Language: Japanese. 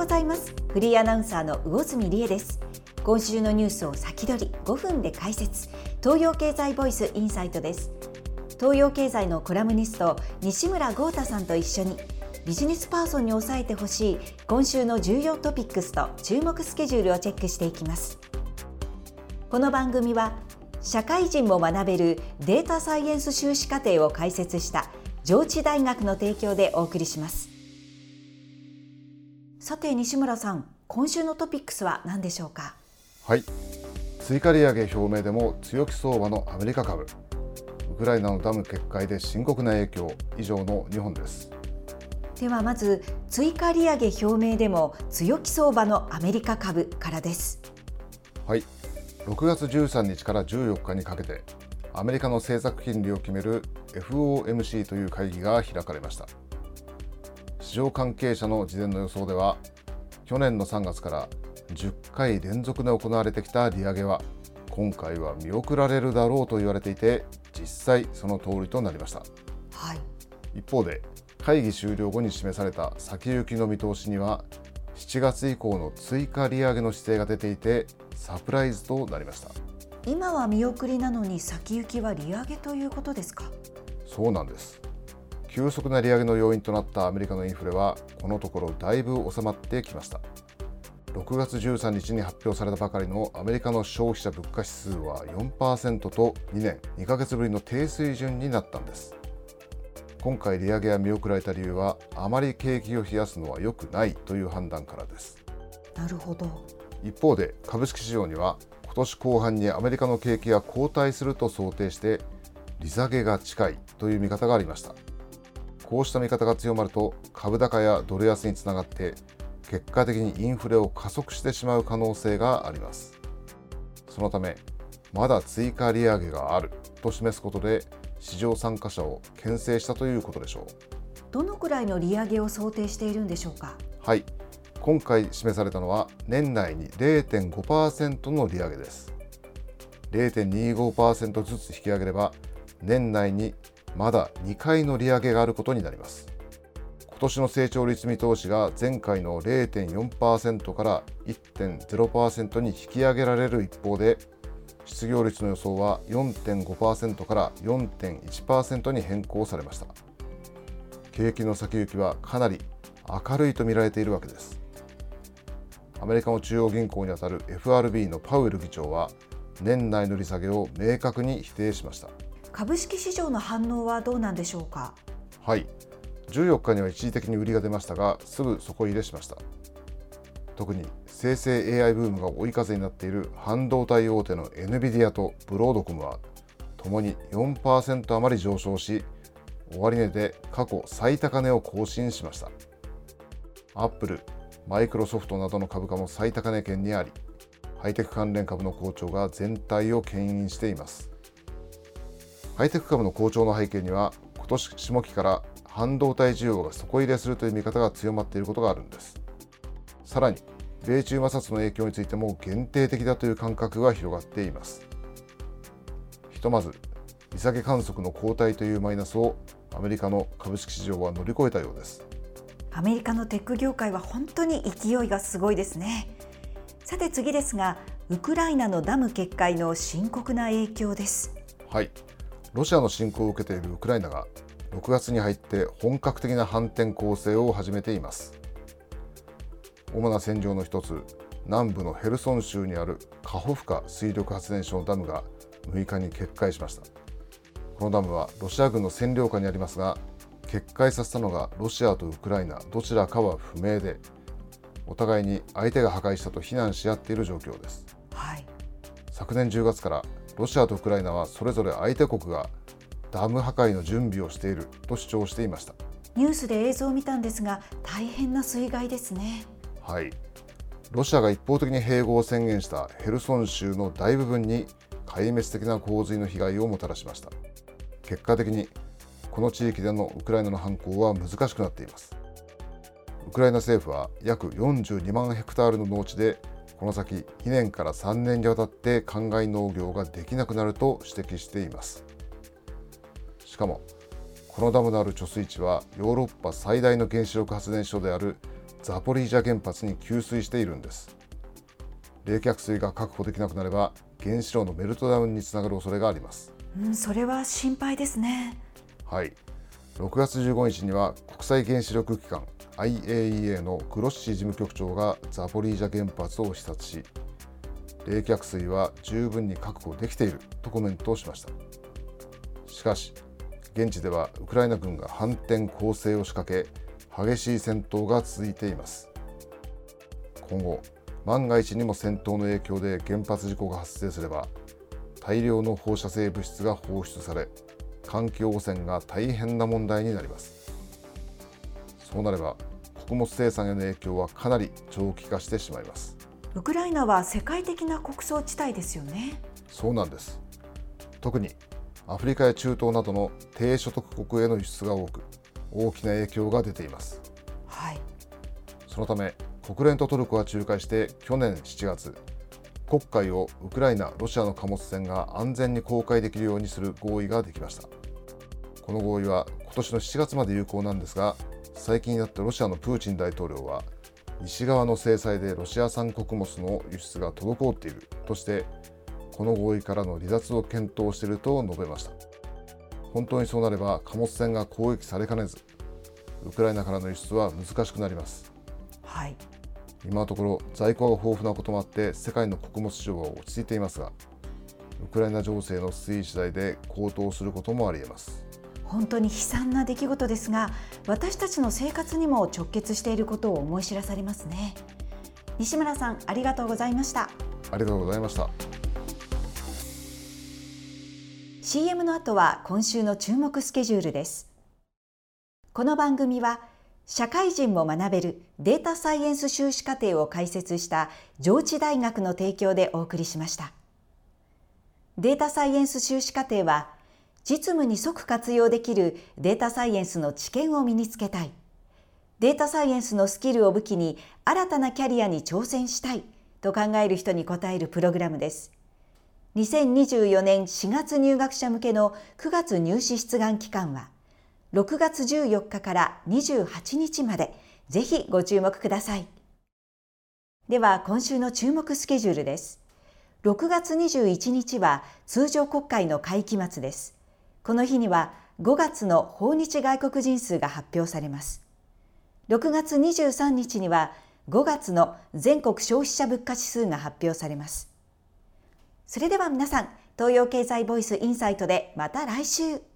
ございます。フリーアナウンサーの魚住理恵です。今週のニュースを先取り5分で解説。東洋経済ボイスインサイトです。東洋経済のコラムニスト西村豪太さんと一緒にビジネスパーソンに押さえてほしい今週の重要トピックスと注目スケジュールをチェックしていきます。この番組は社会人も学べるデータサイエンス修士課程を開設した上智大学の提供でお送りします。さて西村さん今週のトピックスは何でしょうか？はい。追加利上げ表明でも強気相場のアメリカ株。ウクライナのダム決壊で深刻な影響以上の日本です。ではまず追加利上げ表明でも強気相場のアメリカ株からです。はい。6月13日から14日にかけてアメリカの政策金利を決める FOMC という会議が開かれました市場関係者の事前の予想では去年の3月から10回連続で行われてきた利上げは今回は見送られるだろうと言われていて実際その通りとなりました、はい、一方で会議終了後に示された先行きの見通しには7月以降の追加利上げの姿勢が出ていてサプライズとなりました。今は見送りなのに先行きは利上げということですか？そうなんです急速な利上げの要因となったアメリカのインフレはこのところだいぶ収まってきました。6月13日に発表されたばかりのアメリカの消費者物価指数は4%と2年2ヶ月ぶりの低水準になったんです。今回利上げが見送られた理由はあまり景気を冷やすのは良くないという判断からです。なるほど。一方で株式市場には今年後半にアメリカの景気が後退すると想定して利下げが近いという見方がありましたこうした見方が強まると株高やドル安につながって結果的にインフレを加速してしまう可能性があります。そのためまだ追加利上げがあると示すことで市場参加者を牽制したということでしょう。どのくらいの利上げを想定しているんでしょうか？はい。今回示されたのは年内に0.5%の利上げです。0.25%ずつ引き上げれば年内にまだ2回の利上げがあることになります。今年の成長率見通しが前回の0.4%から1.0%に引き上げられる一方で失業率の予想は4.5%から4.1%に変更されました。景気の先行きはかなり明るいと見られているわけです。アメリカの中央銀行にあたる FRB のパウエル議長は年内の利下げを明確に否定しました。株式市場の反応はどうなんでしょうか？はい。14日には一時的に売りが出ましたがすぐ底入れしました。特に生成 AI ブームが追い風になっている半導体大手の NVIDIA とブロードコムはともに4%余り上昇し終値で過去最高値を更新しました。アップル、マイクロソフトなどの株価も最高値圏にありハイテク関連株の好調が全体を牽引しています。ハイテク株の好調の背景には今年下期から半導体需要が底入れするという見方が強まっていることがあるんです。さらに米中摩擦の影響についても限定的だという感覚が広がっています。ひとまず利下げ観測の後退というマイナスをアメリカの株式市場は乗り越えたようです。アメリカのテック業界は本当に勢いがすごいですね。さて次ですがウクライナのダム決壊の深刻な影響です。はいロシアの侵攻を受けているウクライナが6月に入って本格的な反転攻勢を始めています。主な戦場の一つ南部のヘルソン州にあるカホフカ水力発電所のダムが6日に決壊しました。このダムはロシア軍の占領下にありますが決壊させたのがロシアとウクライナどちらかは不明でお互いに相手が破壊したと非難し合っている状況です、はい、昨年10月からロシアとウクライナはそれぞれ相手国がダム破壊の準備をしていると主張していました。ニュースで映像を見たんですが大変な水害ですね。はい。ロシアが一方的に併合を宣言したヘルソン州の大部分に壊滅的な洪水の被害をもたらしました。結果的にこの地域でのウクライナの反攻は難しくなっています。ウクライナ政府は約42万ヘクタールの農地でこの先2年から3年にわたって灌漑農業ができなくなると指摘しています。しかもこのダムのある貯水池はヨーロッパ最大の原子力発電所であるザポリージャ原発に給水しているんです。冷却水が確保できなくなれば原子炉のメルトダウンにつながる恐れがあります。うん、それは心配ですね。はい。6月15日には国際原子力機関 IAEA のグロッシー事務局長がザポリージャ原発を視察し冷却水は十分に確保できているとコメントをしました。しかし現地ではウクライナ軍が反転攻勢を仕掛け激しい戦闘が続いています。今後万が一にも戦闘の影響で原発事故が発生すれば大量の放射性物質が放出され環境汚染が大変な問題になります。そうなれば穀物生産への影響はかなり長期化してしまいます。ウクライナは世界的な穀倉地帯ですよね。そうなんです。特にアフリカや中東などの低所得国への輸出が多く大きな影響が出ています。はい。そのため国連とトルコが仲介して去年7月黒海をウクライナ、ロシアの貨物船が安全に航海できるようにする合意ができました。この合意は今年の7月まで有効なんですが最近になってロシアのプーチン大統領は西側の制裁でロシア産穀物の輸出が滞っているとしてこの合意からの離脱を検討していると述べました。本当にそうなれば貨物船が攻撃されかねずウクライナからの輸出は難しくなります。はい。今のところ在庫が豊富なこともあって世界の穀物市場は落ち着いていますがウクライナ情勢の推移次第で高騰することもあり得ます本当に悲惨な出来事ですが私たちの生活にも直結していることを思い知らされますね。西村さんありがとうございました。ありがとうございました。CM の後は今週の注目スケジュールです。この番組は社会人も学べるデータサイエンス修士課程を開設した上智大学の提供でお送りしました。データサイエンス修士課程は実務に即活用できるデータサイエンスの知見を身につけたい。データサイエンスのスキルを武器に新たなキャリアに挑戦したいと考える人に応えるプログラムです。2024年4月入学者向けの9月入試出願期間は6月14日から28日までぜひご注目ください。では今週の注目スケジュールです。6月21日は通常国会の会期末です。この日には5月の訪日外国人数が発表されます。6月23日には5月の全国消費者物価指数が発表されます。それでは皆さん東洋経済ボイスインサイトでまた来週。